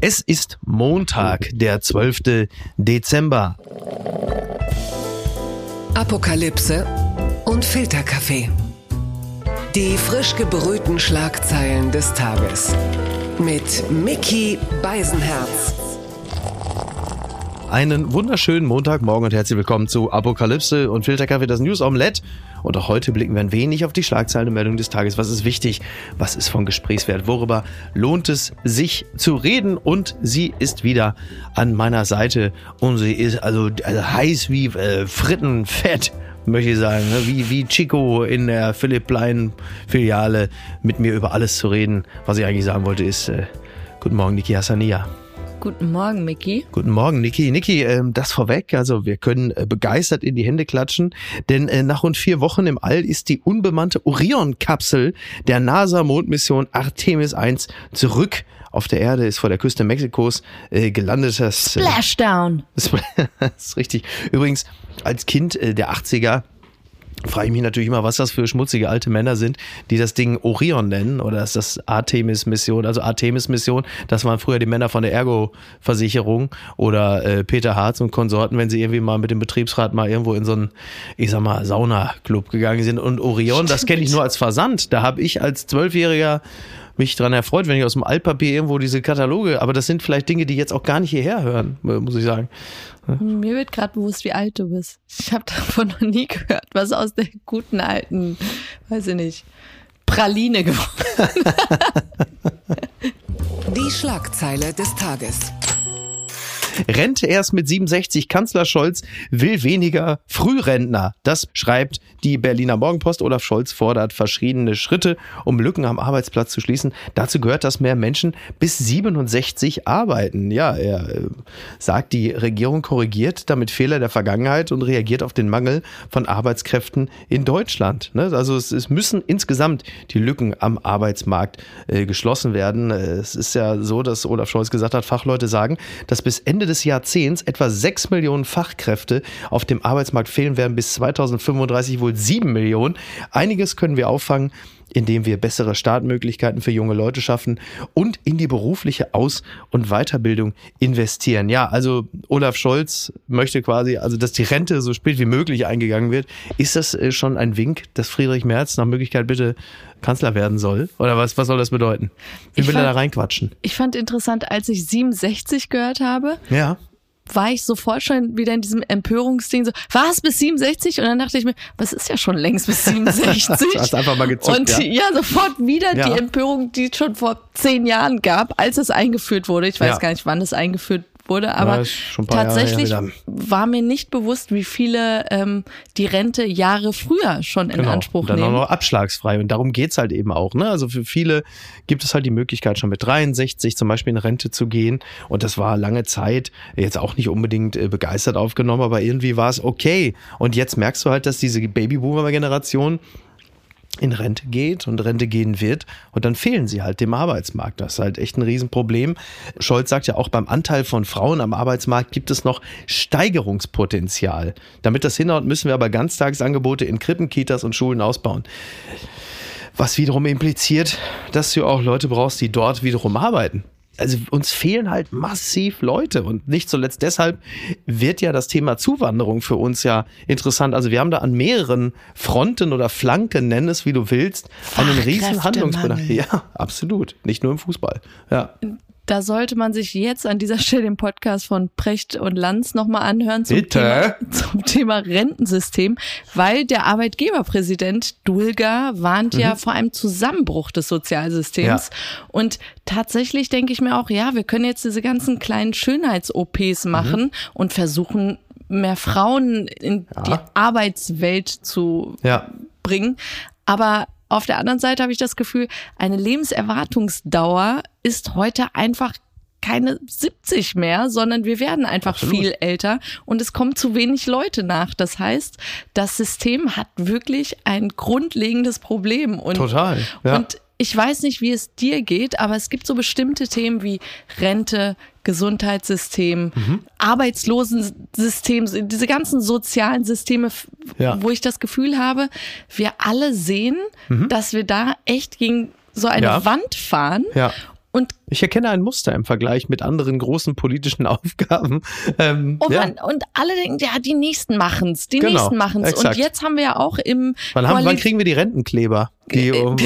Es ist Montag, der 12. Dezember. Apokalypse und Filterkaffee. Die frisch gebrühten Schlagzeilen des Tages. Mit Mickey Beisenherz. Einen wunderschönen Montagmorgen und herzlich willkommen zu Apokalypse und Filterkaffee, das News Omelette. Und auch heute blicken wir ein wenig auf die Schlagzeilen und Meldungen des Tages. Was ist wichtig? Was ist von Gesprächswert? Worüber lohnt es sich zu reden? Und sie ist wieder an meiner Seite und sie ist also, also heiß wie äh, Frittenfett möchte ich sagen, ne? wie, wie Chico in der Philipp Plein Filiale mit mir über alles zu reden. Was ich eigentlich sagen wollte ist, äh, guten Morgen, Niki Hassania. Guten Morgen, Micky. Guten Morgen, Niki. Niki, ähm, das vorweg. Also wir können äh, begeistert in die Hände klatschen, denn äh, nach rund vier Wochen im All ist die unbemannte Orion-Kapsel der NASA-Mondmission Artemis 1 zurück auf der Erde, ist vor der Küste Mexikos äh, gelandet. Das, äh, Splashdown. das ist richtig. Übrigens, als Kind der 80er frage ich mich natürlich immer, was das für schmutzige alte Männer sind, die das Ding Orion nennen oder ist das Artemis-Mission, also Artemis-Mission, das waren früher die Männer von der Ergo-Versicherung oder äh, Peter Harz und Konsorten, wenn sie irgendwie mal mit dem Betriebsrat mal irgendwo in so einen, ich sag mal, Sauna-Club gegangen sind. Und Orion, das kenne ich nur als Versand, da habe ich als Zwölfjähriger mich dran erfreut, wenn ich aus dem Altpapier irgendwo diese Kataloge, aber das sind vielleicht Dinge, die jetzt auch gar nicht hierher hören, muss ich sagen. Mir wird gerade bewusst, wie alt du bist. Ich habe davon noch nie gehört, was aus der guten alten, weiß ich nicht, Praline geworden. Die Schlagzeile des Tages. Rente erst mit 67. Kanzler Scholz will weniger Frührentner. Das schreibt die Berliner Morgenpost. Olaf Scholz fordert verschiedene Schritte, um Lücken am Arbeitsplatz zu schließen. Dazu gehört, dass mehr Menschen bis 67 arbeiten. Ja, er äh, sagt, die Regierung korrigiert damit Fehler der Vergangenheit und reagiert auf den Mangel von Arbeitskräften in Deutschland. Ne? Also es, müssen insgesamt die Lücken am Arbeitsmarkt äh, geschlossen werden. Äh, Es ist ja so, dass Olaf Scholz gesagt hat, Fachleute sagen, dass bis Ende des Jahrzehnts etwa 6 Millionen Fachkräfte auf dem Arbeitsmarkt fehlen werden, bis 2035 wohl 7 Millionen. Einiges können wir auffangen, indem wir bessere Startmöglichkeiten für junge Leute schaffen und in die berufliche Aus- und Weiterbildung investieren. Ja, also Olaf Scholz möchte quasi, also dass die Rente so spät wie möglich eingegangen wird. Ist das äh, schon ein Wink, dass Friedrich Merz nach Möglichkeit bitte Kanzler werden soll? Oder was, was soll das bedeuten? Wie Ich will er da reinquatschen? Ich fand interessant, als ich 67 gehört habe, Ja. war ich sofort schon wieder in diesem Empörungsding so, was bis 67? Und dann dachte ich mir, was ist ja schon längst bis 67? Hast einfach mal gezuckt, Und ja. ja, sofort wieder Ja. die Empörung, die es schon vor zehn Jahren gab, als es eingeführt wurde. Ich weiß Ja. gar nicht, wann es eingeführt wurde, aber Jahre tatsächlich her wieder. war mir nicht bewusst, wie viele ähm, die Rente Jahre früher schon in Anspruch und dann nehmen. auch noch abschlagsfrei. Und darum geht's halt eben auch. Ne? Also für viele gibt es halt die Möglichkeit, schon mit 63 zum Beispiel in Rente zu gehen. Und das war lange Zeit jetzt auch nicht unbedingt äh, begeistert aufgenommen, aber irgendwie war es okay. Und jetzt merkst du halt, dass diese Babyboomer-Generation in Rente geht und Rente gehen wird und dann fehlen sie halt dem Arbeitsmarkt. Das ist halt echt ein Riesenproblem. Scholz sagt ja auch, beim Anteil von Frauen am Arbeitsmarkt gibt es noch Steigerungspotenzial. Damit das hinhaut, müssen wir aber Ganztagsangebote in Krippen, Kitas und Schulen ausbauen. Was wiederum impliziert, dass du auch Leute brauchst, die dort wiederum arbeiten. Also uns fehlen halt massiv Leute und nicht zuletzt deshalb wird ja das Thema Zuwanderung für uns ja interessant. Also wir haben da an mehreren Fronten oder Flanken, nenn es wie du willst, einen riesen Handlungsbedarf. Ja, absolut. Nicht nur im Fußball. Ja. Da sollte man sich jetzt an dieser Stelle den Podcast von Precht und Lanz nochmal anhören zum Bitte? Thema, zum Thema Rentensystem, weil der Arbeitgeberpräsident Dulga warnt ja vor einem Zusammenbruch des Sozialsystems. Ja. Und tatsächlich denke ich mir auch, ja, wir können jetzt diese ganzen kleinen Schönheits-OPs machen und versuchen, mehr Frauen in die Arbeitswelt zu Ja. bringen. Aber auf der anderen Seite habe ich das Gefühl, eine Lebenserwartungsdauer ist heute einfach keine 70 mehr, sondern wir werden einfach Absolut. viel älter und es kommen zu wenig Leute nach. Das heißt, das System hat wirklich ein grundlegendes Problem. Und, Total, ja. Und ich weiß nicht, wie es dir geht, aber es gibt so bestimmte Themen wie Rente, Gesundheitssystem, Mhm. Arbeitslosensystem, diese ganzen sozialen Systeme, Ja. wo ich das Gefühl habe, wir alle sehen, dass wir da echt gegen so eine Mhm. Ja. Wand fahren. Ja. Und Ich erkenne ein Muster im Vergleich mit anderen großen politischen Aufgaben. Ähm, Oh ja. Mann, und alle denken, ja, die Nächsten machen's, die Genau, Nächsten machen's. exakt. Und jetzt haben wir ja auch im, Wann, haben, wann kriegen wir die Rentenkleber? Die, im auch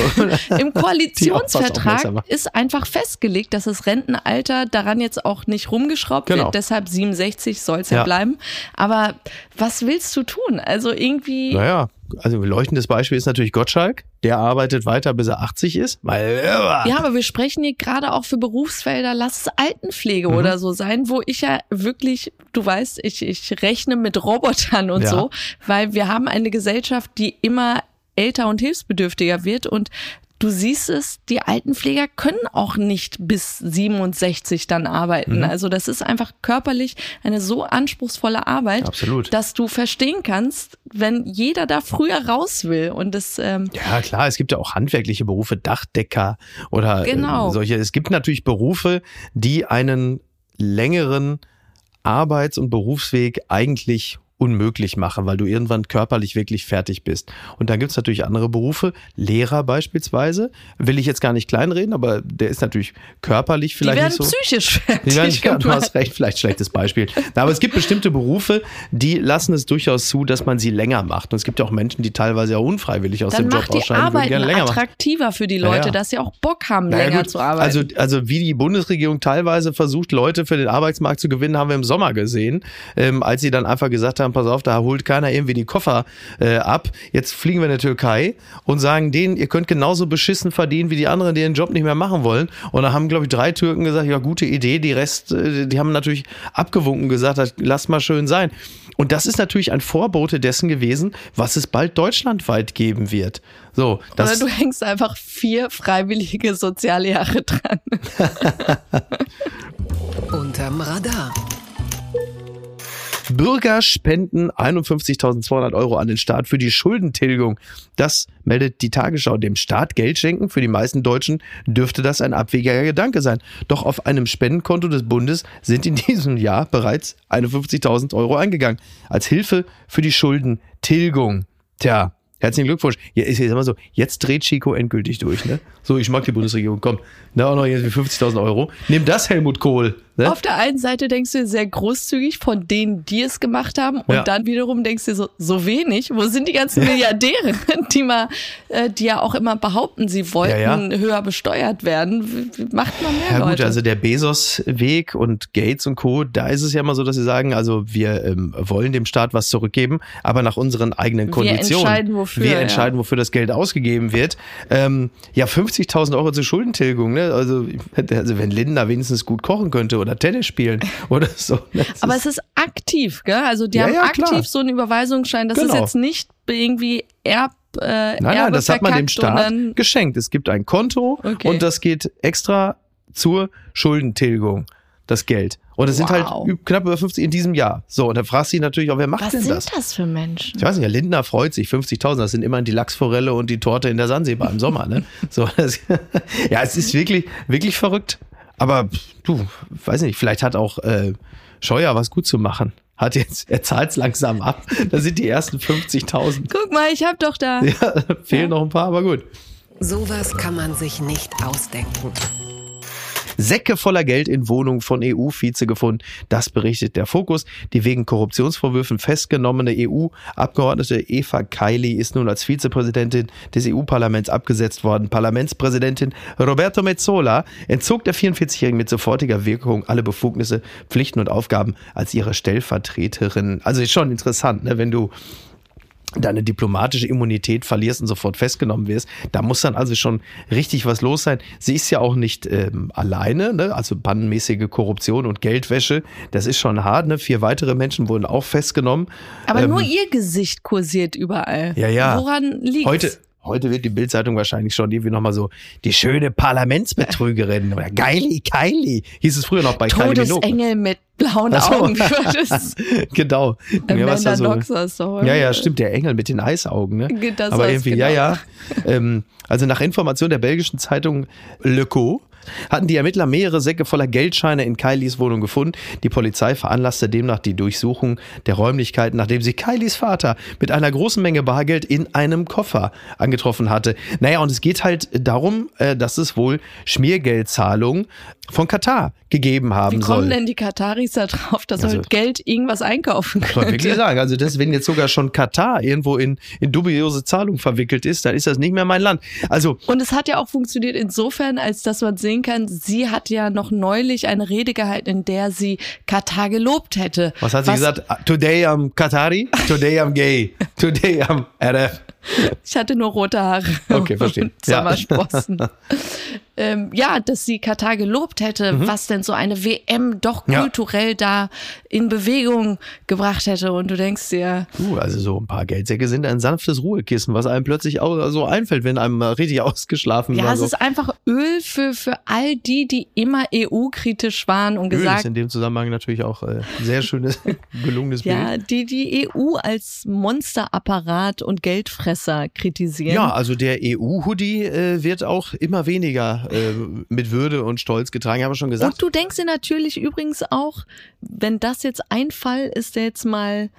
was Koalitionsvertrag ist einfach festgelegt, dass das Rentenalter daran jetzt auch nicht rumgeschraubt Genau. wird. Deshalb 67 soll's ja. Ja. bleiben. Aber was willst du tun? Also irgendwie. Naja, also ein leuchtendes Beispiel ist natürlich Gottschalk. Der arbeitet weiter, bis er 80 ist. Weil, Ja, aber wir sprechen hier gerade auch für Berufsfelder, lass es Altenpflege Mhm. oder so sein, wo ich ja wirklich, du weißt, ich, ich rechne mit Robotern und Ja. so, weil wir haben eine Gesellschaft, die immer älter und hilfsbedürftiger wird und Du siehst es, die Altenpfleger können auch nicht bis 67 dann arbeiten. Mhm. Also das ist einfach körperlich eine so anspruchsvolle Arbeit, Absolut. dass du verstehen kannst, wenn jeder da früher raus will. Und das ähm, Ja, klar, es gibt ja auch handwerkliche Berufe, Dachdecker oder Genau. äh, solche. Es gibt natürlich Berufe, die einen längeren Arbeits- und Berufsweg eigentlich unmöglich machen, weil du irgendwann körperlich wirklich fertig bist. Und dann gibt's natürlich andere Berufe, Lehrer beispielsweise, will ich jetzt gar nicht kleinreden, aber der ist natürlich körperlich die vielleicht werden nicht so. psychisch Die werden, fertig ja, du hast recht, vielleicht schlechtes Beispiel. Na, aber es gibt bestimmte Berufe, die lassen es durchaus zu, dass man sie länger macht. Und es gibt ja auch Menschen, die teilweise auch unfreiwillig aus Dann dem Job macht die ausscheiden, würden Arbeit länger machen. attraktiver für die Leute, ja. dass sie auch Bock haben, länger zu arbeiten. Also, also wie die Bundesregierung teilweise versucht, Leute für den Arbeitsmarkt zu gewinnen, haben wir im Sommer gesehen, ähm, als sie dann einfach gesagt haben, pass auf, da holt keiner irgendwie die Koffer äh, ab. Jetzt fliegen wir in die Türkei und sagen denen, ihr könnt genauso beschissen verdienen wie die anderen, die den Job nicht mehr machen wollen. Und da haben, glaube ich, drei Türken gesagt, ja, gute Idee. Die Rest, äh, die haben natürlich abgewunken gesagt, lasst mal schön sein. Und das ist natürlich ein Vorbote dessen gewesen, was es bald deutschlandweit geben wird. So, das, Oder du hängst einfach vier freiwillige Sozialjahre dran. Unterm Radar. Bürger spenden 51.200 Euro an den Staat für die Schuldentilgung. Das meldet die Tagesschau. Dem Staat Geld schenken für die meisten Deutschen dürfte das ein abwegiger Gedanke sein. Doch auf einem Spendenkonto des Bundes sind in diesem Jahr bereits 51.000 Euro eingegangen. Als Hilfe für die Schuldentilgung. Tja. Herzlichen Glückwunsch. Ja, ich sag mal so, jetzt dreht Chico endgültig durch, ne? So, ich mag die Bundesregierung. Komm, da auch noch jetzt 50.000 Euro. Nimm das, Helmut Kohl. Ne? Auf der einen Seite denkst du sehr großzügig von denen, die es gemacht haben, und Ja. dann wiederum denkst du so, so wenig. Wo sind die ganzen Milliardäre, die mal, äh, die ja auch immer behaupten, sie wollten Ja, ja. höher besteuert werden? Macht mal mehr Ja gut, Leute. also der Bezos-Weg und Gates und Co., da ist es ja immer so, dass sie sagen, also wir ähm, wollen dem Staat was zurückgeben, aber nach unseren eigenen Wir Konditionen. entscheiden, wofür, Wir entscheiden, wofür das Geld ausgegeben wird. Ähm, ja, 50.000 Euro zur Schuldentilgung, ne? Also, also wenn Linda wenigstens gut kochen könnte oder Tennis spielen oder so. Das Aber ist- es ist aktiv, gell? Also die Ja, haben ja, aktiv klar. so einen Überweisungsschein. Das Genau. ist jetzt nicht irgendwie Erb. Äh, Nein, nein, das hat man dem Staat geschenkt. Es gibt ein Konto Okay. und das geht extra zur Schuldentilgung, das Geld. Und es sind halt Wow. knapp über 50 in diesem Jahr. So, und dann fragst du dich natürlich auch, wer macht Was denn sind das? das? für Menschen? Ich weiß nicht, ja, Lindner freut sich, 50.000, das sind immerhin die Lachsforelle und die Torte in der Sansibar im Sommer, ne? So, das, ja, es ist wirklich, wirklich verrückt. Aber du, weiß nicht, vielleicht hat auch äh, Scheuer was gut zu machen. Hat jetzt, er zahlt es langsam ab. Da sind die ersten 50.000. Guck mal, ich hab doch da. Ja, fehlen noch ein paar, aber gut. Sowas kann man sich nicht ausdenken. Säcke voller Geld in Wohnungen von EU-Vize gefunden. Das berichtet der Fokus. Die wegen Korruptionsvorwürfen festgenommene EU-Abgeordnete Eva Kaili ist nun als Vizepräsidentin des EU-Parlaments abgesetzt worden. Parlamentspräsidentin Roberto Mezzola entzog der 44-Jährigen mit sofortiger Wirkung alle Befugnisse, Pflichten und Aufgaben als ihre Stellvertreterin. Also ist schon interessant, ne, wenn du deine diplomatische Immunität verlierst und sofort festgenommen wirst, da muss dann also schon richtig was los sein. Sie ist ja auch nicht ähm, alleine, ne? also bannenmäßige Korruption und Geldwäsche, das ist schon hart. Ne? Vier weitere Menschen wurden auch festgenommen. Aber Ähm, nur ihr Gesicht kursiert überall. Ja, ja. Woran liegt's? Heute, heute wird die Bildzeitung wahrscheinlich schon irgendwie nochmal so, die schöne Parlamentsbetrügerin oder Geili, Keili, hieß es früher noch bei Kylie. Todesengel mit blauen so. Augen. War das? genau. Ja, Amanda da so- Knox aus der Ja, ja, stimmt, der Engel mit den Eisaugen, ne? Das Aber irgendwie, genau. ja, ja. ähm, also nach Information der belgischen Zeitung Le Co. hatten die Ermittler mehrere Säcke voller Geldscheine in Kylies Wohnung gefunden. Die Polizei veranlasste demnach die Durchsuchung der Räumlichkeiten, nachdem sie Kylies Vater mit einer großen Menge Bargeld in einem Koffer angetroffen hatte. Naja, und es geht halt darum, äh, dass es wohl Schmiergeldzahlungen von Katar gegeben haben Wie kommen soll. denn die Kataris da drauf, dass Also- man mit Geld irgendwas einkaufen Muss man wirklich könnte? sagen. Also das, wenn jetzt sogar schon Katar irgendwo in, in dubiose Zahlungen verwickelt ist, dann ist das nicht mehr mein Land. Also Und es hat ja auch funktioniert insofern, als dass man sehen kann, sie hat ja noch neulich eine Rede gehalten, in der sie Katar gelobt hätte. Was hat sie gesagt? Today I'm Qatari, today I'm gay, today I'm RF. Ich hatte nur rote Haare Okay, verstehe. und Ja. Ähm, ja, dass sie Katar gelobt hätte, was denn so eine WM doch Mhm. Ja. kulturell da in Bewegung gebracht hätte. Und du denkst dir, Uh, also so ein paar Geldsäcke sind ein sanftes Ruhekissen, was einem plötzlich auch so einfällt, wenn einem mal richtig ausgeschlafen ja, war. es so. ist einfach Öl für, für all die, die immer EU-kritisch waren und Öl ist gesagt in dem Zusammenhang natürlich auch äh, sehr schönes, gelungenes Ja, Bild. die die EU als Monsterapparat und Geldfresser kritisieren. Ja, also der EU-Hoodie äh, wird auch immer weniger äh, mit Würde und Stolz getragen, haben wir schon gesagt. Und du denkst dir natürlich übrigens auch, wenn das jetzt ein Fall ist, der jetzt mal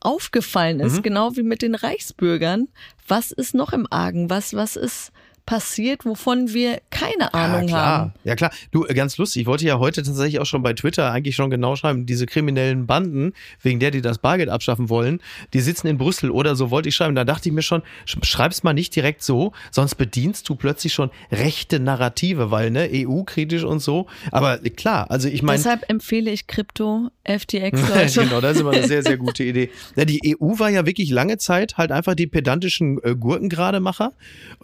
aufgefallen ist, Mhm. genau wie mit den Reichsbürgern, was ist noch im Argen? Was, was ist passiert, wovon wir keine Ahnung ja, haben? Ja, klar. Du, äh, ganz lustig. Ich wollte ja heute tatsächlich auch schon bei Twitter eigentlich schon genau schreiben, diese kriminellen Banden, wegen der die das Bargeld abschaffen wollen, die sitzen in Brüssel oder so wollte ich schreiben. Da dachte ich mir schon, sch- schreib's mal nicht direkt so, sonst bedienst du plötzlich schon rechte Narrative, weil, ne, EU-kritisch und so. Aber äh, klar, also ich meine. Deshalb empfehle ich Krypto, FTX, Leute. genau, das ist immer eine sehr, sehr gute Idee. Ja, die EU war ja wirklich lange Zeit halt einfach die pedantischen äh, Gurkengrademacher,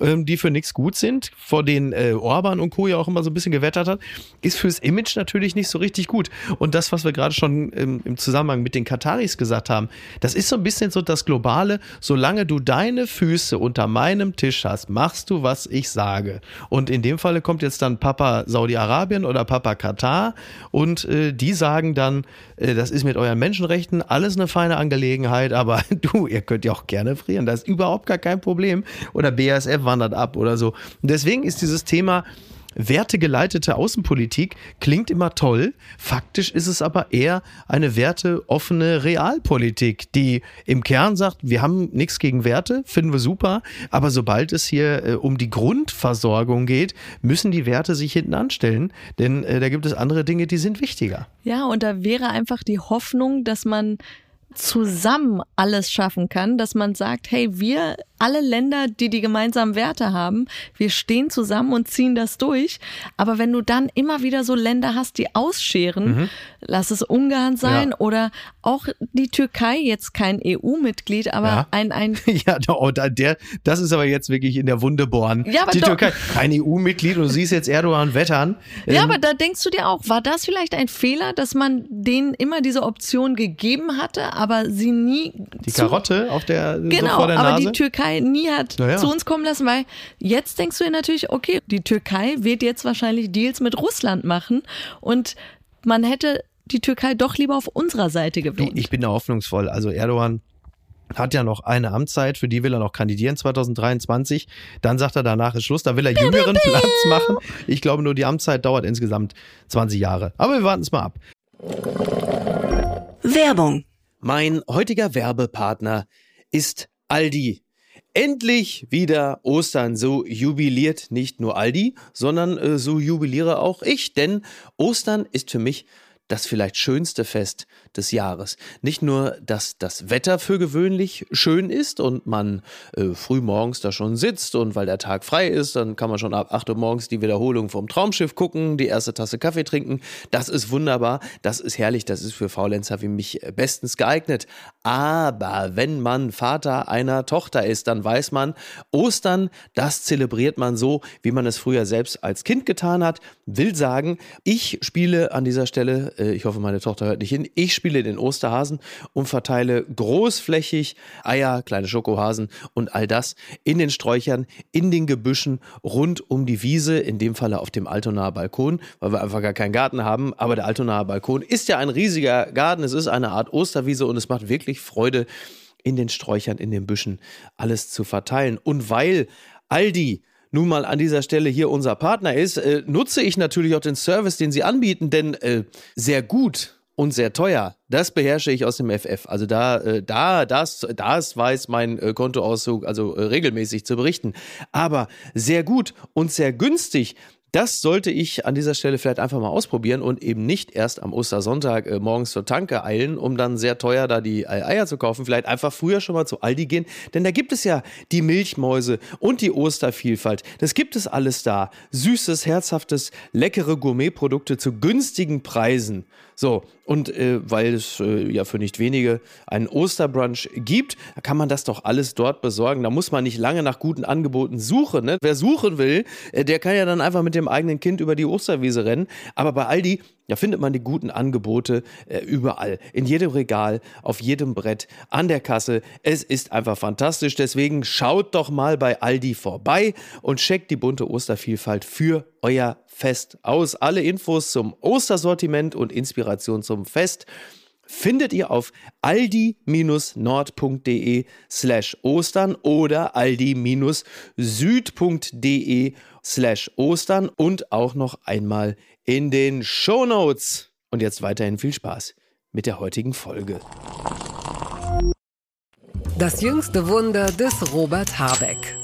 ähm, die für nichts gut sind, vor denen äh, Orban und Co. ja auch immer so ein bisschen gewettert hat, ist fürs Image natürlich nicht so richtig gut. Und das, was wir gerade schon ähm, im Zusammenhang mit den Kataris gesagt haben, das ist so ein bisschen so das Globale, solange du deine Füße unter meinem Tisch hast, machst du, was ich sage. Und in dem Falle kommt jetzt dann Papa Saudi-Arabien oder Papa Katar und äh, die sagen dann, äh, das ist mit euren Menschenrechten alles eine feine Angelegenheit, aber du, ihr könnt ja auch gerne frieren, das ist überhaupt gar kein Problem. Oder BASF wandert ab oder so. Und deswegen ist dieses Thema wertegeleitete Außenpolitik klingt immer toll. Faktisch ist es aber eher eine werteoffene Realpolitik, die im Kern sagt, wir haben nichts gegen Werte, finden wir super, aber sobald es hier äh, um die Grundversorgung geht, müssen die Werte sich hinten anstellen, denn äh, da gibt es andere Dinge, die sind wichtiger. Ja, und da wäre einfach die Hoffnung, dass man zusammen alles schaffen kann, dass man sagt, hey, wir alle Länder, die die gemeinsamen Werte haben, wir stehen zusammen und ziehen das durch. Aber wenn du dann immer wieder so Länder hast, die ausscheren, lass es Ungarn sein Mhm. Ja. oder auch die Türkei, jetzt kein EU-Mitglied, aber Ja. ein, ein Ja, oh, der, das ist aber jetzt wirklich in der Wunde bohren. Ja, aber die doch- Türkei, kein EU-Mitglied und du siehst jetzt Erdogan wettern. Ja, Ähm, aber da denkst du dir auch, war das vielleicht ein Fehler, dass man denen immer diese Option gegeben hatte, aber sie nie die Karotte auf der, so Genau, vor der aber Nase. die Türkei nie hat ja. zu uns kommen lassen, weil jetzt denkst du dir natürlich, okay, die Türkei wird jetzt wahrscheinlich Deals mit Russland machen und man hätte die Türkei doch lieber auf unserer Seite gewählt. ich bin da hoffnungsvoll. Also Erdogan hat ja noch eine Amtszeit, für die will er noch kandidieren 2023. Dann sagt er, danach ist Schluss, da will er jüngeren Platz machen. Ich glaube nur, die Amtszeit dauert insgesamt 20 Jahre. Aber wir warten es mal ab. Werbung. Mein heutiger Werbepartner ist Aldi. Endlich wieder Ostern. So jubiliert nicht nur Aldi, sondern äh, so jubiliere auch ich. Denn Ostern ist für mich das vielleicht schönste Fest des Jahres. Nicht nur, dass das Wetter für gewöhnlich schön ist und man äh, früh morgens da schon sitzt und weil der Tag frei ist, dann kann man schon ab 8 Uhr morgens die Wiederholung vom Traumschiff gucken, die erste Tasse Kaffee trinken. Das ist wunderbar, das ist herrlich, das ist für Faulenzer wie mich äh, bestens geeignet. Aber wenn man Vater einer Tochter ist, dann weiß man, Ostern, das zelebriert man so, wie man es früher selbst als Kind getan hat. Will sagen, ich spiele an dieser Stelle, äh, ich hoffe, meine Tochter hört nicht hin, ich spiele den Osterhasen und verteile großflächig Eier, kleine Schokohasen und all das in den Sträuchern, in den Gebüschen rund um die Wiese, in dem Falle auf dem Altonaer Balkon, weil wir einfach gar keinen Garten haben. Aber der Altonaer Balkon ist ja ein riesiger Garten, es ist eine Art Osterwiese und es macht wirklich Freude, in den Sträuchern, in den Büschen alles zu verteilen. Und weil Aldi nun mal an dieser Stelle hier unser Partner ist, äh, nutze ich natürlich auch den Service, den sie anbieten, denn äh, sehr gut und sehr teuer. Das beherrsche ich aus dem FF. Also da, äh, da, das, das weiß mein äh, Kontoauszug also äh, regelmäßig zu berichten. Aber sehr gut und sehr günstig. Das sollte ich an dieser Stelle vielleicht einfach mal ausprobieren und eben nicht erst am Ostersonntag äh, morgens zur Tanke eilen, um dann sehr teuer da die Eier zu kaufen. Vielleicht einfach früher schon mal zu Aldi gehen, denn da gibt es ja die Milchmäuse und die Ostervielfalt. Das gibt es alles da. Süßes, herzhaftes, leckere Gourmetprodukte zu günstigen Preisen. So, und äh, weil es äh, ja für nicht wenige einen Osterbrunch gibt, kann man das doch alles dort besorgen. Da muss man nicht lange nach guten Angeboten suchen. Ne? Wer suchen will, äh, der kann ja dann einfach mit dem eigenen Kind über die Osterwiese rennen. Aber bei Aldi, da findet man die guten Angebote äh, überall. In jedem Regal, auf jedem Brett, an der Kasse. Es ist einfach fantastisch. Deswegen schaut doch mal bei Aldi vorbei und checkt die bunte Ostervielfalt für euer Fest aus. Alle Infos zum Ostersortiment und Inspiration zum Fest findet ihr auf aldi-nord.de slash ostern oder aldi-süd.de slash ostern und auch noch einmal in den Shownotes. Und jetzt weiterhin viel Spaß mit der heutigen Folge. Das jüngste Wunder des Robert Habeck.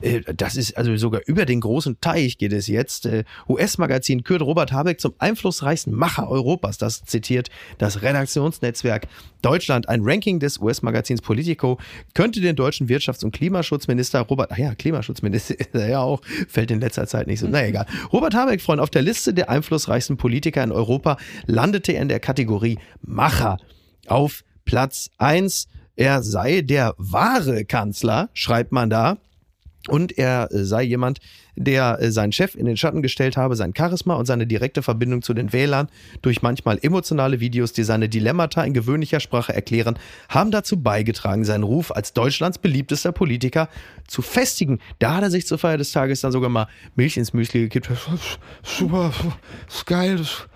Äh, das ist also sogar über den großen Teich geht es jetzt. Äh, US-Magazin kürt Robert Habeck zum einflussreichsten Macher Europas. Das zitiert das Redaktionsnetzwerk Deutschland. Ein Ranking des US-Magazins Politico könnte den deutschen Wirtschafts- und Klimaschutzminister Robert, ach ja, Klimaschutzminister ist er ja auch, fällt in letzter Zeit nicht so, na egal. Robert Habeck, Freund, auf der Liste der einflussreichsten Politiker in Europa landete er in der Kategorie Macher auf Platz 1. Er sei der wahre Kanzler, schreibt man da. Und er äh, sei jemand, der äh, seinen Chef in den Schatten gestellt habe, sein Charisma und seine direkte Verbindung zu den Wählern durch manchmal emotionale Videos, die seine Dilemmata in gewöhnlicher Sprache erklären, haben dazu beigetragen, seinen Ruf als Deutschlands beliebtester Politiker zu festigen. Da hat er sich zur Feier des Tages dann sogar mal Milch ins Müsli gekippt. Super, ist geil, das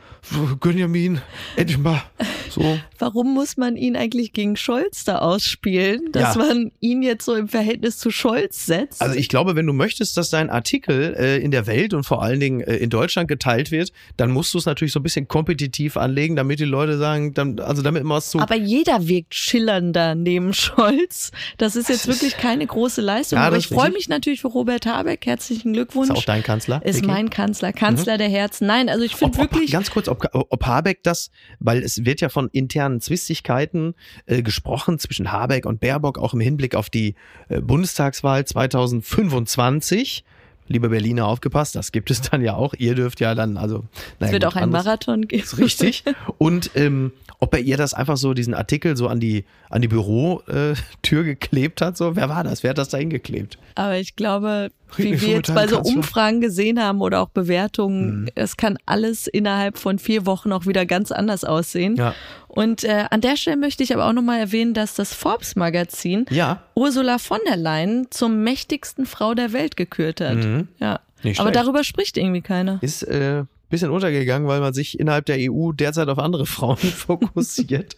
Gönjamin, endlich mal so. Warum muss man ihn eigentlich gegen Scholz da ausspielen, dass ja. man ihn jetzt so im Verhältnis zu Scholz setzt? Also ich glaube, wenn du möchtest, dass dein Artikel äh, in der Welt und vor allen Dingen äh, in Deutschland geteilt wird, dann musst du es natürlich so ein bisschen kompetitiv anlegen, damit die Leute sagen, dann, also damit immer was zu. Aber jeder wirkt schillernder neben Scholz. Das ist jetzt wirklich keine große Leistung. Ja, Aber ich freue mich natürlich für Robert Habeck. Herzlichen Glückwunsch. Ist auch dein Kanzler? Ist Vicky? mein Kanzler, Kanzler mhm. der Herzen. Nein, also ich finde wirklich. Ganz kurz, ob, ob Habeck das, weil es wird ja von internen Zwistigkeiten äh, gesprochen zwischen Habeck und Baerbock, auch im Hinblick auf die äh, Bundestagswahl 2025 liebe Berliner, aufgepasst, das gibt es dann ja auch. Ihr dürft ja dann, also. Naja, es wird gut, auch ein Marathon geben. Ist richtig. Und ähm, ob er ihr das einfach so, diesen Artikel so an die, an die Bürotür geklebt hat, so, wer war das? Wer hat das da hingeklebt? Aber ich glaube, wie wir jetzt bei so Umfragen gesehen haben oder auch Bewertungen, mhm. es kann alles innerhalb von vier Wochen auch wieder ganz anders aussehen. Ja. Und äh, an der Stelle möchte ich aber auch nochmal erwähnen, dass das Forbes-Magazin ja. Ursula von der Leyen zum mächtigsten Frau der Welt gekürt hat. Mhm. Ja. aber darüber spricht irgendwie keiner. Ist äh, bisschen untergegangen, weil man sich innerhalb der EU derzeit auf andere Frauen fokussiert.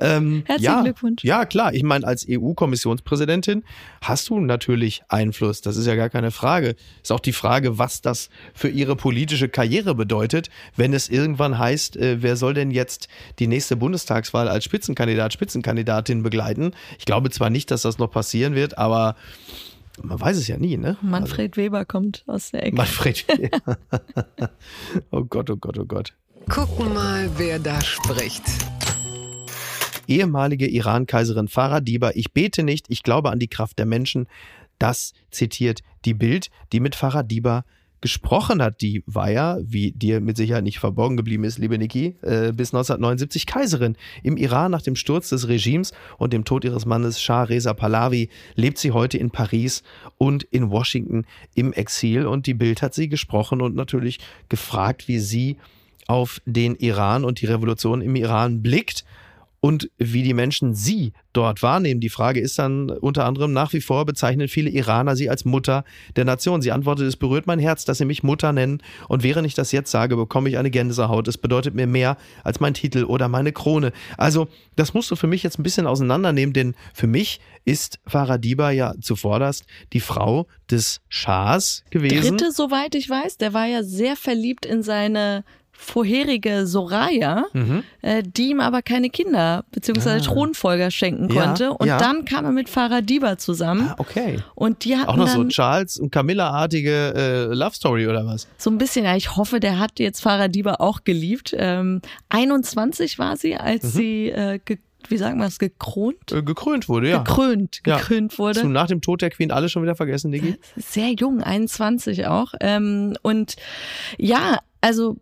ähm, Herzlichen ja, Glückwunsch. Ja, klar. Ich meine, als EU-Kommissionspräsidentin hast du natürlich Einfluss. Das ist ja gar keine Frage. Ist auch die Frage, was das für ihre politische Karriere bedeutet, wenn es irgendwann heißt, äh, wer soll denn jetzt die nächste Bundestagswahl als Spitzenkandidat, Spitzenkandidatin begleiten? Ich glaube zwar nicht, dass das noch passieren wird, aber man weiß es ja nie, ne? Manfred also, Weber kommt aus der Ecke. Manfred Weber. oh Gott, oh Gott, oh Gott. Gucken mal, wer da spricht. Ehemalige Iran-Kaiserin Farah Diba, ich bete nicht, ich glaube an die Kraft der Menschen. Das zitiert die Bild, die mit Farah Diba gesprochen hat. Die war ja, wie dir mit Sicherheit nicht verborgen geblieben ist, liebe Niki, äh, bis 1979 Kaiserin. Im Iran nach dem Sturz des Regimes und dem Tod ihres Mannes Shah Reza Pahlavi lebt sie heute in Paris und in Washington im Exil. Und die Bild hat sie gesprochen und natürlich gefragt, wie sie auf den Iran und die Revolution im Iran blickt. Und wie die Menschen sie dort wahrnehmen. Die Frage ist dann unter anderem nach wie vor bezeichnen viele Iraner sie als Mutter der Nation. Sie antwortet, es berührt mein Herz, dass sie mich Mutter nennen und während ich das jetzt sage, bekomme ich eine Gänsehaut. Es bedeutet mir mehr als mein Titel oder meine Krone. Also das musst du für mich jetzt ein bisschen auseinandernehmen, denn für mich ist Farah Diba ja zuvorderst die Frau des Schahs gewesen. Dritte, soweit ich weiß, der war ja sehr verliebt in seine vorherige Soraya, Mhm. äh, die ihm aber keine Kinder bzw. Ah. Thronfolger schenken Ja, konnte. Und ja. dann kam er mit Farah Diba zusammen. Ah, okay. Und die hatten Auch noch so Charles und Camilla-artige äh, Love Story oder was? so ein bisschen, ja, ich hoffe, der hat jetzt Farah Diba auch geliebt. Ähm, 21 war sie, als Mhm. sie, äh, wie sagen wir es, gekront? Äh, gekrönt wurde, ja. Gekrönt, Ja. gekrönt wurde. Hast du nach dem Tod der Queen alles schon wieder vergessen, Digi? sehr jung, 21 auch. Ähm, und ja, also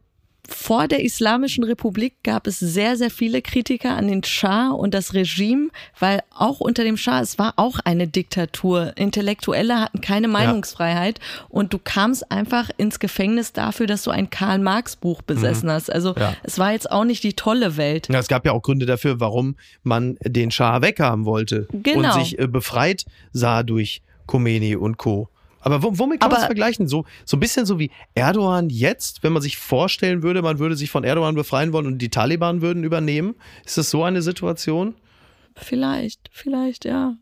vor der Islamischen Republik gab es sehr, sehr viele Kritiker an den Schah und das Regime, weil auch unter dem Schah, es war auch eine Diktatur. Intellektuelle hatten keine Meinungsfreiheit und du kamst einfach ins Gefängnis dafür, dass du ein Karl-Marx-Buch besessen hast. Also Ja. es war jetzt auch nicht die tolle Welt. Ja, es gab ja auch Gründe dafür, warum man den Schah weghaben wollte Genau. und sich äh, befreit sah durch Khomeini und Co. Aber wo- womit kann man es vergleichen? So, so ein bisschen so wie Erdogan jetzt, wenn man sich vorstellen würde, man würde sich von Erdogan befreien wollen und die Taliban würden übernehmen. Ist das so eine Situation? Vielleicht, vielleicht, ja.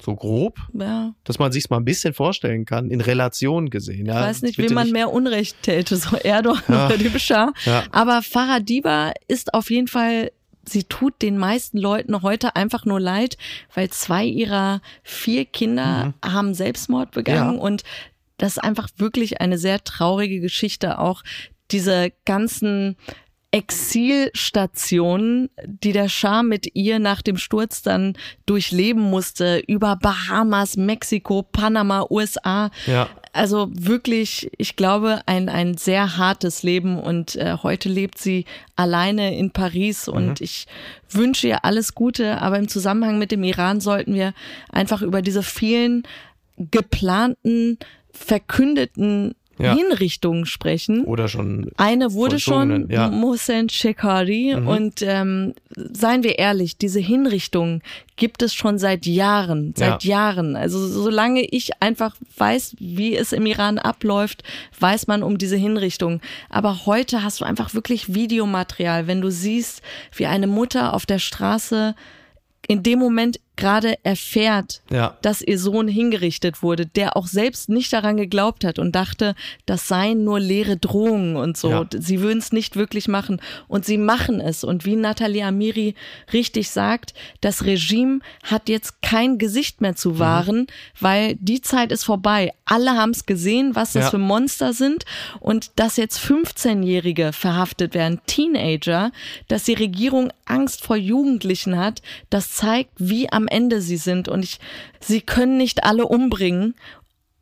So grob? ja. Dass man sich mal ein bisschen vorstellen kann, in Relation gesehen. Ja, Ich weiß nicht, wem man mehr Unrecht täte, so Erdogan Ja. oder dem Schah. Ja. Aber Farah Diba ist auf jeden Fall, sie tut den meisten Leuten heute einfach nur leid, weil zwei ihrer vier Kinder haben Selbstmord begangen Mhm. Ja. und das ist einfach wirklich eine sehr traurige Geschichte auch. Diese ganzen Exilstationen, die der Schah mit ihr nach dem Sturz dann durchleben musste, über Bahamas, Mexiko, Panama, USA. Ja. Also wirklich, ich glaube, ein, ein sehr hartes Leben und äh, heute lebt sie alleine in Paris und ich wünsche ihr alles Gute, aber im Zusammenhang mit dem Iran sollten wir einfach über diese vielen geplanten, verkündeten Ja. Hinrichtungen sprechen. Oder schon. Eine wurde schon, ja. Mhm. Mohsen Shekari. Und ähm, seien wir ehrlich, diese Hinrichtungen gibt es schon seit Jahren, seit Jahren. Also solange ich einfach weiß, wie es im Iran abläuft, weiß man um diese Hinrichtung. Aber heute hast du einfach wirklich Videomaterial, wenn du siehst, wie eine Mutter auf der Straße in dem Moment gerade erfährt, Ja. dass ihr Sohn hingerichtet wurde, der auch selbst nicht daran geglaubt hat und dachte, das seien nur leere Drohungen und so. Ja. Sie würden es nicht wirklich machen. Und sie machen es. Und wie Nathalie Amiri richtig sagt, das Regime hat jetzt kein Gesicht mehr Mhm. zu wahren, weil die Zeit ist vorbei. Alle haben es gesehen, was das Ja. für Monster sind. Und dass jetzt 15-Jährige verhaftet werden, Teenager, dass die Regierung Angst vor Jugendlichen hat, das zeigt, wie am Ende sie sind. Und ich, sie können nicht alle umbringen,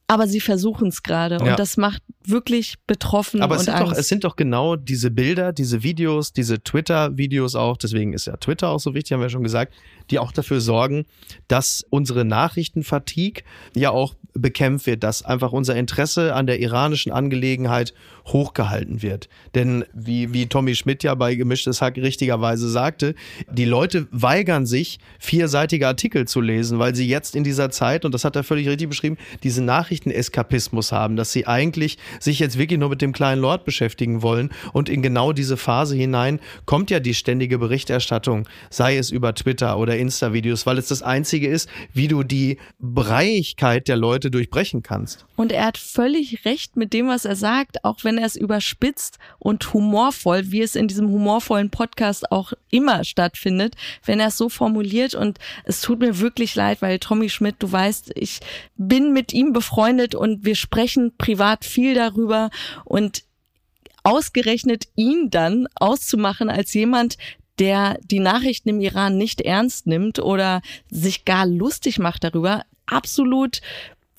aber sie versuchen es gerade. Ja. Und das macht wirklich betroffen Aber es sind, Angst. doch, es sind doch genau diese Bilder, diese Videos, diese Twitter-Videos auch, deswegen ist ja Twitter auch so wichtig, haben wir schon gesagt, die auch dafür sorgen, dass unsere Nachrichtenfatigue ja auch bekämpft wird, dass einfach unser Interesse an der iranischen Angelegenheit hochgehalten wird. Denn wie, wie Tommy Schmidt ja bei Gemischtes Hack richtigerweise sagte, die Leute weigern sich, vierseitige Artikel zu lesen, weil sie jetzt in dieser Zeit, und das hat er völlig richtig beschrieben, diesen Nachrichteneskapismus haben, dass sie eigentlich sich jetzt wirklich nur mit dem kleinen Lord beschäftigen wollen. Und in genau diese Phase hinein kommt ja die ständige Berichterstattung, sei es über Twitter oder Insta-Videos, weil es das Einzige ist, wie du die Breiigkeit der Leute durchbrechen kannst. Und er hat völlig recht mit dem, was er sagt, auch wenn er es überspitzt und humorvoll, wie es in diesem humorvollen Podcast auch immer stattfindet, wenn er es so formuliert. Und es tut mir wirklich leid, weil Tommy Schmidt, du weißt, ich bin mit ihm befreundet und wir sprechen privat viel darüber und ausgerechnet ihn dann auszumachen als jemand, der die Nachrichten im Iran nicht ernst nimmt oder sich gar lustig macht darüber, absolut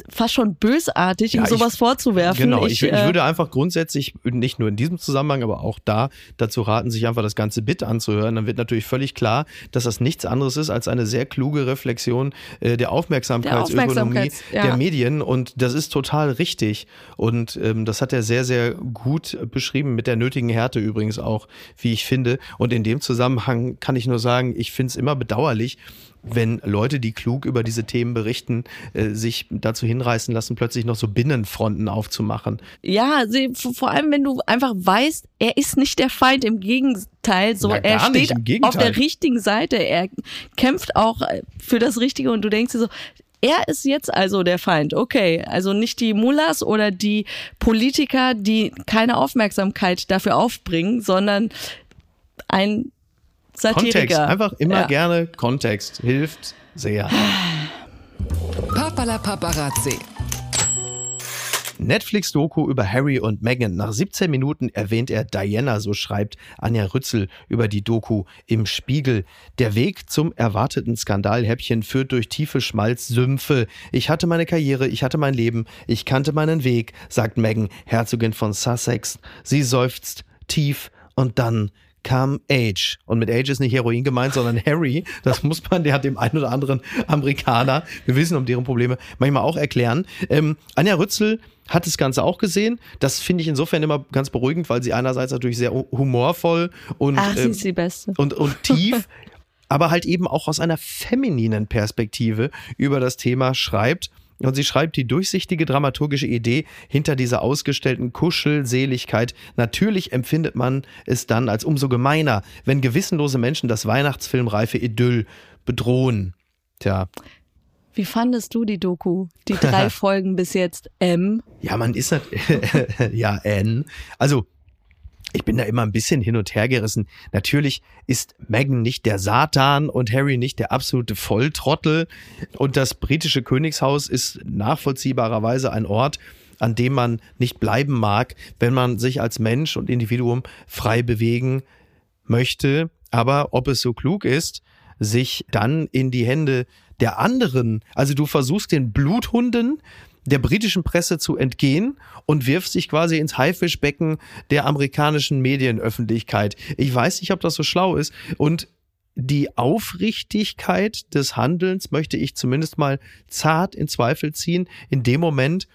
fast schon bösartig, ihm Ja, sowas ich- vorzuwerfen. Genau, ich, ich äh, würde einfach grundsätzlich, nicht nur in diesem Zusammenhang, aber auch da dazu raten, sich einfach das ganze Bit anzuhören. Dann wird natürlich völlig klar, dass das nichts anderes ist als eine sehr kluge Reflexion äh, der Aufmerksamkeitsökonomie Aufmerksamkeits- ja. der Medien. Und das ist total richtig. Und ähm, das hat er sehr, sehr gut beschrieben, mit der nötigen Härte übrigens auch, wie ich finde. Und in dem Zusammenhang kann ich nur sagen, ich finde es immer bedauerlich, wenn Leute, die klug über diese Themen berichten, äh, sich dazu hinreißen lassen, plötzlich noch so Binnenfronten aufzumachen. Ja, v- vor allem wenn du einfach weißt, er ist nicht der Feind, im Gegenteil, so Na, er nicht, steht Gegenteil. auf der richtigen Seite, er kämpft auch äh, für das Richtige und du denkst dir so, er ist jetzt also der Feind, okay, also nicht die Mullahs oder die Politiker, die keine Aufmerksamkeit dafür aufbringen, sondern ein Kontext, Satiriker. einfach immer Ja. gerne Kontext, hilft sehr. Papala Paparazzi. Netflix-Doku über Harry und Meghan. Nach 17 Minuten erwähnt er Diana, so schreibt Anja Rützel über die Doku im Spiegel. Der Weg zum erwarteten Skandalhäppchen führt durch tiefe Schmalzsümpfe. Ich hatte meine Karriere, ich hatte mein Leben, ich kannte meinen Weg, sagt Meghan, Herzogin von Sussex. Sie seufzt tief und dann kam Age. Und mit Age ist nicht Heroin gemeint, sondern Harry. Das muss man, der hat dem einen oder anderen Amerikaner, wir wissen um deren Probleme, manchmal auch erklären. Ähm, Anja Rützel hat das Ganze auch gesehen. Das finde ich insofern immer ganz beruhigend, weil sie einerseits natürlich sehr hu- humorvoll und, Ach, ähm, und, und tief, aber halt eben auch aus einer femininen Perspektive über das Thema schreibt. Und sie schreibt die durchsichtige dramaturgische Idee hinter dieser ausgestellten Kuschelseligkeit. Natürlich empfindet man es dann als umso gemeiner, wenn gewissenlose Menschen das Weihnachtsfilmreife Idyll bedrohen. Tja, Wie fandest du die Doku? Die drei Folgen bis jetzt. M. Ja, man ist halt, ja, N. Also, ich bin da immer ein bisschen hin und her gerissen. Natürlich ist Meghan nicht der Satan und Harry nicht der absolute Volltrottel. Und das britische Königshaus ist nachvollziehbarerweise ein Ort, an dem man nicht bleiben mag, wenn man sich als Mensch und Individuum frei bewegen möchte. Aber ob es so klug ist, sich dann in die Hände der anderen, also du versuchst den Bluthunden der britischen Presse zu entgehen und wirfst dich quasi ins Haifischbecken der amerikanischen Medienöffentlichkeit. Ich weiß nicht, ob das so schlau ist und die Aufrichtigkeit des Handelns möchte ich zumindest mal zart in Zweifel ziehen, in dem Moment,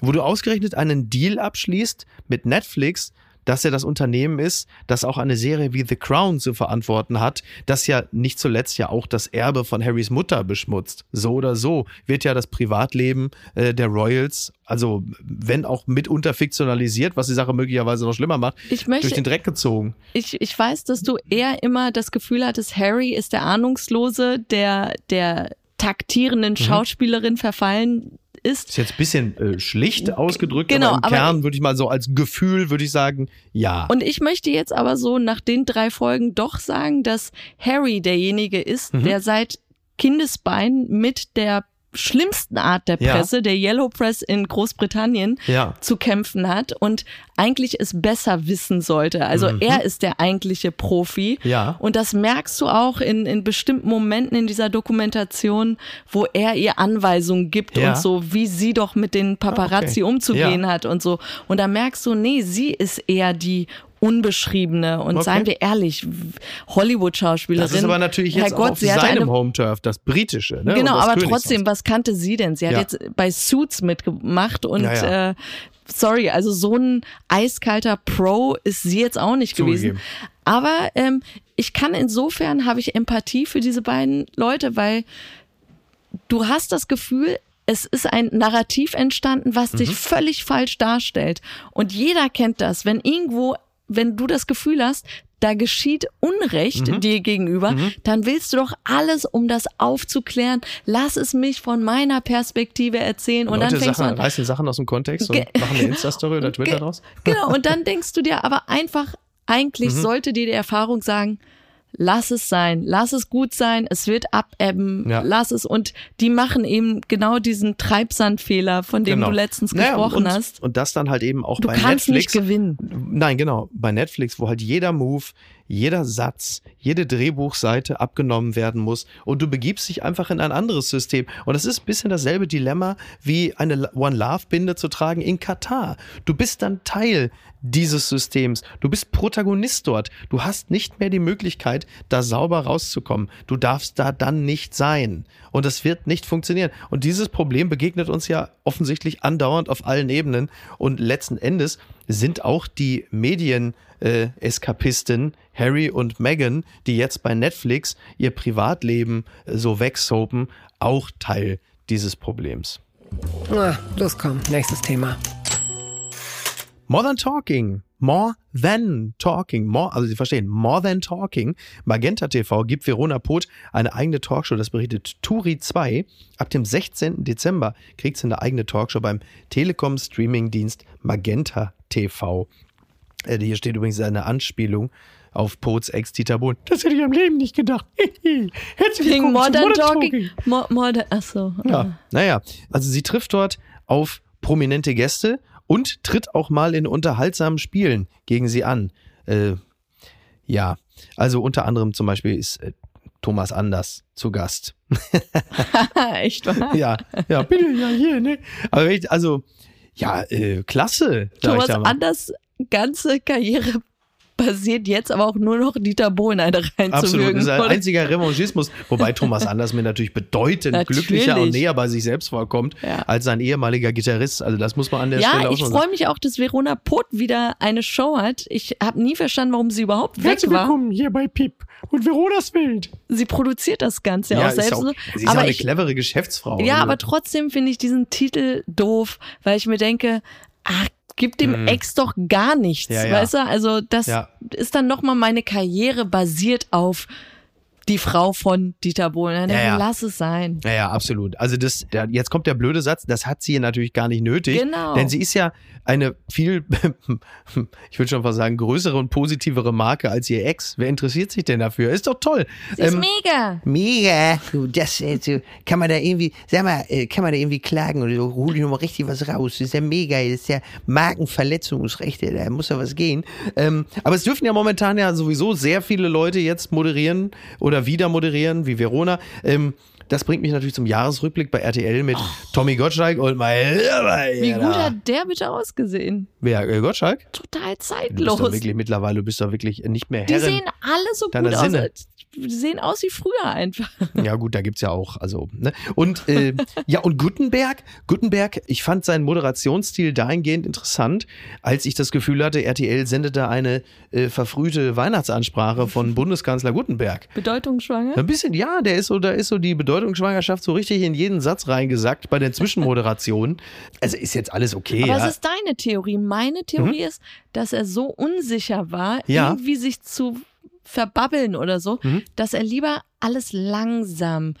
wo du ausgerechnet einen Deal abschließt mit Netflix, dass er das Unternehmen ist, das auch eine Serie wie The Crown zu verantworten hat, das ja nicht zuletzt ja auch das Erbe von Harrys Mutter beschmutzt. So oder so wird ja das Privatleben äh, der Royals, also wenn auch mitunter fiktionalisiert, was die Sache möglicherweise noch schlimmer macht, möchte- durch den Dreck gezogen. Ich, ich weiß, dass du eher immer das Gefühl hattest, Harry ist der Ahnungslose, der der taktierenden Schauspielerin verfallen ist. Ist jetzt ein bisschen äh, schlicht ausgedrückt, Genau, aber im aber- Kern würde ich mal so als Gefühl, würde ich sagen, ja. Und ich möchte jetzt aber so nach den drei Folgen doch sagen, dass Harry derjenige ist, Mhm. der seit Kindesbein mit der schlimmsten Art der Ja. Presse, der Yellow Press in Großbritannien, Ja. zu kämpfen hat und eigentlich es besser wissen sollte. Also er ist der eigentliche Profi. Mhm. Ja. Und das merkst du auch in, in bestimmten Momenten in dieser Dokumentation, wo er ihr Anweisungen gibt Ja. und so, wie sie doch mit den Paparazzi okay. umzugehen Ja. hat und so. Und da merkst du, nee, sie ist eher die Unbeschriebene. Und Okay. seien wir ehrlich, Hollywood-Schauspielerin. Das ist aber natürlich jetzt auch auf seinem eine Home-Turf, das britische. Ne? Genau, aber Königshaus. trotzdem, was kannte sie denn? Sie hat Ja. jetzt bei Suits mitgemacht und Ja, ja. Äh, sorry, also so ein eiskalter Pro ist sie jetzt auch nicht gewesen. Zugegeben. Aber ähm, ich kann insofern habe ich Empathie für diese beiden Leute, weil du hast das Gefühl, es ist ein Narrativ entstanden, was Mhm. dich völlig falsch darstellt. Und jeder kennt das. Wenn irgendwo, wenn du das Gefühl hast, da geschieht Unrecht Mhm. dir gegenüber, dann willst du doch alles, um das aufzuklären. Lass es mich von meiner Perspektive erzählen. Und Leute dann fängst Sachen, du an. reißen Sachen aus dem Kontext und machen eine Insta-Story oder Twitter draus. Genau, und dann denkst du dir aber einfach, eigentlich Mhm. sollte dir die Erfahrung sagen, lass es sein, lass es gut sein, es wird abebben, Ja. lass es. Und die machen eben genau diesen Treibsandfehler, von dem Genau. du letztens Naja, gesprochen und, hast. Und das dann halt eben auch Du bei kannst Netflix. nicht gewinnen. Nein, genau. Bei Netflix, wo halt jeder Move, jeder Satz, jede Drehbuchseite abgenommen werden muss und du begibst dich einfach in ein anderes System. Und das ist ein bisschen dasselbe Dilemma wie eine One Love Binde zu tragen in Katar. Du bist dann Teil dieses Systems. Du bist Protagonist dort. Du hast nicht mehr die Möglichkeit, da sauber rauszukommen. Du darfst da dann nicht sein. Und das wird nicht funktionieren. Und dieses Problem begegnet uns ja offensichtlich andauernd auf allen Ebenen. Und letzten Endes sind auch die Medien äh, Eskapisten Harry und Meghan, die jetzt bei Netflix ihr Privatleben äh, so wegsoapen, auch Teil dieses Problems. Ah, los komm, nächstes Thema. More than talking. More than talking. More, also Sie verstehen, more than talking. Magenta TV gibt Verona Poth eine eigene Talkshow. Das berichtet Turi 2. Ab dem 16. Dezember kriegt sie eine eigene Talkshow beim Telekom Streaming-Dienst Magenta TV. Äh, hier steht übrigens eine Anspielung auf Pots Ex Dieter Bohlen. Das hätte ich am Leben nicht gedacht. Herzlich willkommen Modern Modern Talking. Mo Modern, achso. ja, naja, also sie trifft dort auf prominente Gäste und tritt auch mal in unterhaltsamen Spielen gegen sie an. Äh, ja, also unter anderem zum Beispiel ist äh, Thomas Anders zu Gast. Echt wahr? ja, ja, bitte, ja, hier, ne? Aber ich, also, ja, äh, klasse. Thomas. Anders ganze Karriere basiert jetzt aber auch nur noch Dieter Bohlen eine Absolut, reinzuwürgen. das ist ein oder? einziger Revanchismus, wobei Thomas Anders mir natürlich bedeutend Natürlich. glücklicher und näher bei sich selbst vorkommt Ja. als sein ehemaliger Gitarrist. Also das muss man an der Stelle Ja, auch ich schon sagen. freue mich auch, dass Verona Poth wieder eine Show hat. Ich habe nie verstanden, warum sie überhaupt weg war. hier bei Pip und Veronas Welt. Sie produziert das Ganze ja, Ja, auch ist selbst. auch, sie ist aber auch eine ich, clevere Geschäftsfrau. ja, Also, aber trotzdem finde ich diesen Titel doof, weil ich mir denke, ach, gib dem Ex doch gar nichts, Mhm. Ja, ja. weißt du? Also das Ja. ist dann nochmal meine Karriere basiert auf die Frau von Dieter Bohlen. Ich, Ja, ja. Lass es sein. Ja, ja, absolut. Also das, der, jetzt kommt der blöde Satz, das hat sie natürlich gar nicht nötig. Genau. Denn sie ist ja eine viel, ich würde schon fast sagen, größere und positivere Marke als ihr Ex. Wer interessiert sich denn dafür? Ist doch toll. Sie ist Ähm, mega. Mega. Du, das, äh, so, kann man da irgendwie, sag mal, äh, kann man da irgendwie klagen oder so, hol dir nochmal richtig was raus. Das ist ja mega. Das ist ja Markenverletzungsrechte, da muss ja was gehen. Ähm, aber es dürfen ja momentan ja sowieso sehr viele Leute jetzt moderieren oder wieder moderieren, wie Verona. Ähm, das bringt mich natürlich zum Jahresrückblick bei RTL mit Tommy Gottschalk und mein Wie gut hat der bitte ausgesehen? Wer, äh, Gottschalk? Total Du bist doch zeitlos. wirklich mittlerweile, du bist doch wirklich nicht mehr Die Herrin. sehen alle so gut aus. Sinne. Die sehen aus wie früher einfach. Ja, gut, da gibt's ja auch, also, ne? Und, äh, ja, und Gutenberg, Gutenberg, ich fand seinen Moderationsstil dahingehend interessant, als ich das Gefühl hatte, RTL sendet da eine äh, verfrühte Weihnachtsansprache von Bundeskanzler Gutenberg. Bedeutungsschwanger? Ein bisschen, ja, der ist so, da ist so die Bedeutungsschwangerschaft so richtig in jeden Satz reingesackt bei den Zwischenmoderationen. Also ist jetzt alles okay, Aber ja. es ist deine Theorie. Meine Theorie ist, dass er so unsicher war, Ja. irgendwie sich zu verbabbeln oder so, Mhm. dass er lieber alles langsam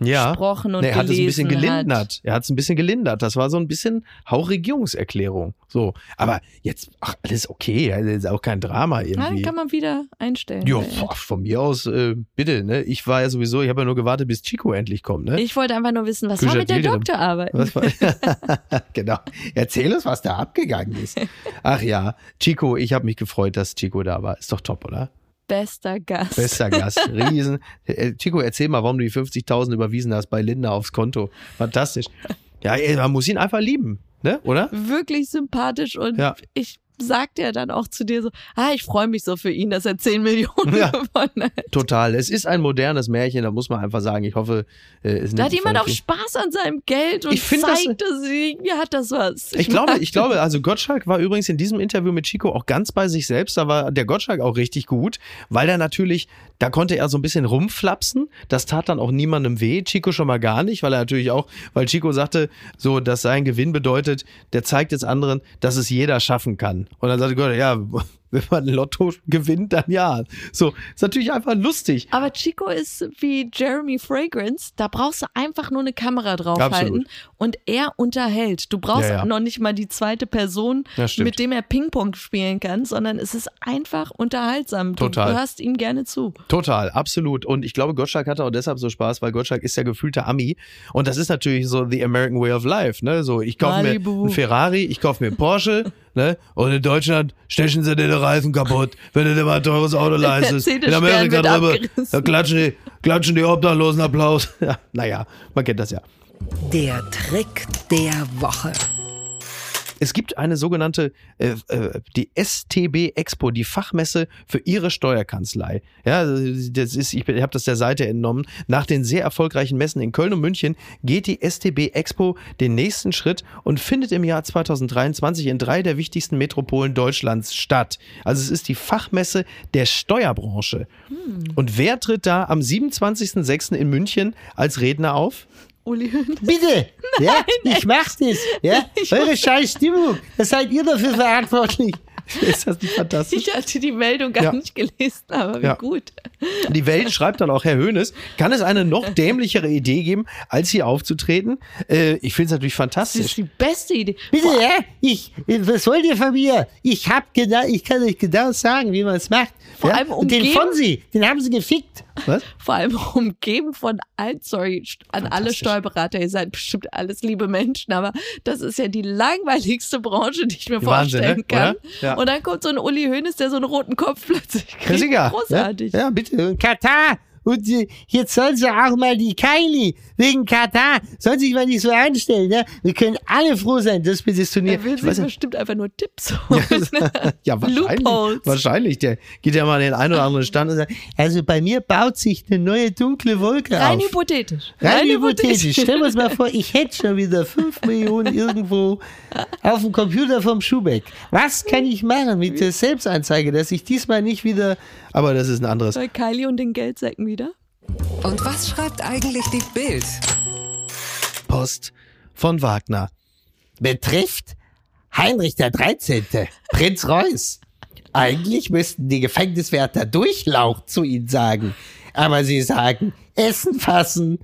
ja. gesprochen und Nee, er hat es ein bisschen gelesen hat. gelindert. Er hat es ein bisschen gelindert. Das war so ein bisschen Hauch-Regierungserklärung. So. Aber jetzt, ach, alles okay. Also ist auch kein Drama dann irgendwie. kann man wieder einstellen. Ja, Weil- boah, von mir aus, äh, bitte, ne? Ich war ja sowieso, ich habe ja nur gewartet, bis Chico endlich kommt, ne? Ich wollte einfach nur wissen, was war mit der. Doktorarbeit? Genau. Erzähl uns, was da abgegangen ist. Ach ja, Chico, ich habe mich gefreut, dass Chico da war. Ist doch top, oder? Bester Gast. Bester Gast. Riesen. Äh, Chico, erzähl mal, warum du die 50.000 überwiesen hast bei Linda aufs Konto. Fantastisch. Ja, ey, man muss ihn einfach lieben, ne? Oder? Wirklich sympathisch und Ja. ich sagte ja dann auch zu dir so, ah, ich freue mich so für ihn, dass er 10 Millionen Ja. gewonnen hat. Total. Es ist ein modernes Märchen, da muss man einfach sagen. Ich hoffe, äh, es Da hat jemand auch Spaß an seinem Geld und Ich find das- zeigt es, irgendwie hat das was. Ich glaube, mag ich glaube, also Gottschalk war übrigens in diesem Interview mit Chico auch ganz bei sich selbst. Da war der Gottschalk auch richtig gut, weil er natürlich, da konnte er so ein bisschen rumflapsen. Das tat dann auch niemandem weh. Chico schon mal gar nicht, weil er natürlich auch, weil Chico sagte, so, dass sein Gewinn bedeutet, der zeigt jetzt anderen, dass es jeder schaffen kann. Und dann sagte Gott, ja, wenn man Lotto gewinnt, dann ja. So, ist natürlich einfach lustig. Aber Chico ist wie Jeremy Fragrance, da brauchst du einfach nur eine Kamera draufhalten Absolut. Und er unterhält. Du brauchst Ja, ja. noch nicht mal die zweite Person, Ja, mit dem er Ping-Pong spielen kann, sondern es ist einfach unterhaltsam. Total. Du hörst ihm gerne zu. Total, absolut. Und ich glaube, Gottschalk hatte auch deshalb so Spaß, weil Gottschalk ist ja gefühlter Ami. Und das ist natürlich so the American way of life. Ne? So, ich kaufe mir einen Ferrari, ich kaufe mir einen Porsche. Ne? Und in Deutschland stechen sie dir den Reifen kaputt, wenn du dir mal ein teures Auto leistest. In Amerika drüber, da klatschen die, klatschen die Obdachlosen Applaus. Ja, naja, man kennt das ja. Der Trick der Woche. Es gibt eine sogenannte, äh, äh, die STB Expo, die Fachmesse für Ihre Steuerkanzlei. Ja, das ist, ich habe das der Seite entnommen. Nach den sehr erfolgreichen Messen in Köln und München geht die STB Expo den nächsten Schritt und findet im Jahr 2023 in drei der wichtigsten Metropolen Deutschlands statt. Also es ist die Fachmesse der Steuerbranche. Und wer tritt da am 27.06. in München als Redner auf? Uli Hoeneß. Bitte, ja, ich mach das, ja, eure scheiß Stimmung, das seid ihr dafür verantwortlich. Ist das nicht fantastisch? Ich hatte die Meldung gar Ja. nicht gelesen, aber wie Ja. gut. Die Welt schreibt dann auch, Herr Höhnes, kann es eine noch dämlichere Idee geben, als hier aufzutreten? Äh, ich finde es natürlich Das ist fantastisch. die beste Idee. Bitte, ja, ich, was wollt ihr von mir? Ich hab genau, ich kann euch genau sagen, wie man es macht. Vor ja? allem Und den umgeben- Fonsi, den haben sie gefickt. Was? Vor allem umgeben von allen, sorry, an alle. Steuerberater, ihr seid bestimmt alles liebe Menschen, aber das ist ja die langweiligste Branche, die ich mir Wahnsinn, vorstellen ne? kann. Ja. Und dann kommt so ein Uli Hoeneß, der so einen roten Kopf plötzlich kriegt. egal. Großartig. Ja, ja bitte. Katar. Und äh, jetzt sollen sie auch mal die Kylie wegen Katar, sollen sich mal nicht so anstellen. Ne? Wir können alle froh sein, dass wir das Turnier. Er will sich bestimmt einfach nur Tipps holen. Ja, wahrscheinlich. Loopholes. Wahrscheinlich. Der geht ja mal in den einen oder anderen Stand und sagt, Also bei mir baut sich eine neue dunkle Wolke Rein auf. hypothetisch. Rein hypothetisch. Stellen wir uns mal vor, ich hätte schon wieder 5 Millionen irgendwo auf dem Computer vom Schubeck. Was kann ich machen mit der Selbstanzeige, dass ich diesmal nicht wieder. aber das ist ein anderes. Bei Kylie und den Geldsäcken wieder. Und was schreibt eigentlich die Bild? Post von Wagner. Betrifft Heinrich der 13., Prinz Reuß. Eigentlich müssten die Gefängniswärter Durchlauch zu ihnen sagen. Aber sie sagen, Essen fassen.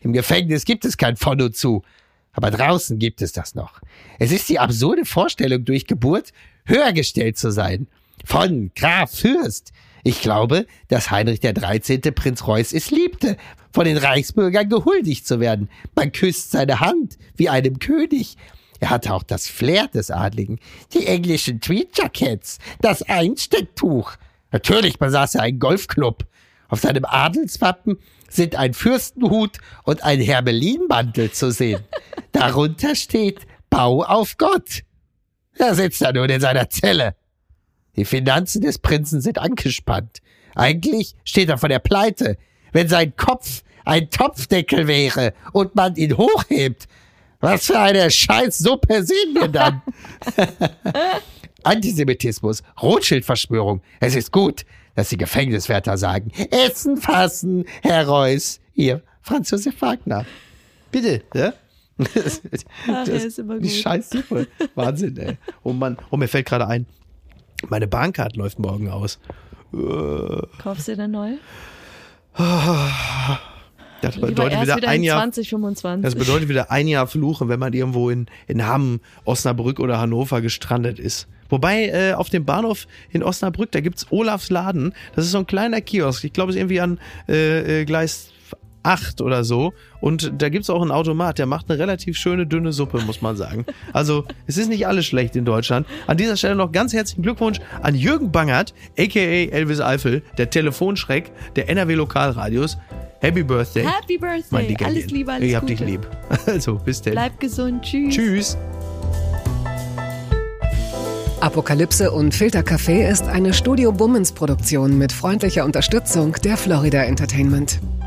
Im Gefängnis gibt es kein von und zu. Aber draußen gibt es das noch. Es ist die absurde Vorstellung, durch Geburt höher gestellt zu sein. Von Graf Fürst. Ich glaube, dass Heinrich der 13. Prinz Reuß es liebte, von den Reichsbürgern gehuldigt zu werden. Man küsst seine Hand wie einem König. Er hatte auch das Flair des Adligen, die englischen Tweedjackets, das Einstecktuch. Natürlich besaß er einen Golfclub. Auf seinem Adelswappen sind ein Fürstenhut und ein Hermelinmantel zu sehen. Darunter steht Bau auf Gott. Er sitzt da nun in seiner Zelle. Die Finanzen des Prinzen sind angespannt. Eigentlich steht er vor der Pleite. Wenn sein Kopf ein Topfdeckel wäre und man ihn hochhebt, was für eine Scheißsuppe sehen wir dann? Antisemitismus, Rothschild-Verschwörung. Es ist gut, dass die Gefängniswärter sagen, Essen fassen, Herr Reuß. Ihr Franz Josef Wagner. Bitte, ja? Das, Ach, er ist immer die gut. Scheißsuppe. Wahnsinn, ey. Oh Mann. Oh, mir fällt gerade ein, meine Bahncard läuft morgen aus. Kaufst du dir eine neue? Das Lieber bedeutet wieder wieder ein in Jahr. 2025. Das bedeutet wieder ein Jahr Fluchen, wenn man irgendwo in, in Hamm, Osnabrück oder Hannover gestrandet ist. Wobei äh, auf dem Bahnhof in Osnabrück, da gibt's Olafs Laden. Das ist so ein kleiner Kiosk. Ich glaube, es ist irgendwie an äh, äh, Gleis 8 oder so. Und da gibt's auch einen Automat, der macht eine relativ schöne, dünne Suppe, muss man sagen. Also, es ist nicht alles schlecht in Deutschland. An dieser Stelle noch ganz herzlichen Glückwunsch an Jürgen Bangert, a.k.a. Elvis Eifel, der Telefonschreck der NRW Lokalradios. Happy Birthday. Happy Birthday. Alles Liebe, alles Ich hab Gute. dich lieb. Also, bis denn. Bleib gesund. Tschüss. Tschüss. Apokalypse und Filtercafé ist eine Studio Bummens Produktion mit freundlicher Unterstützung der Florida Entertainment.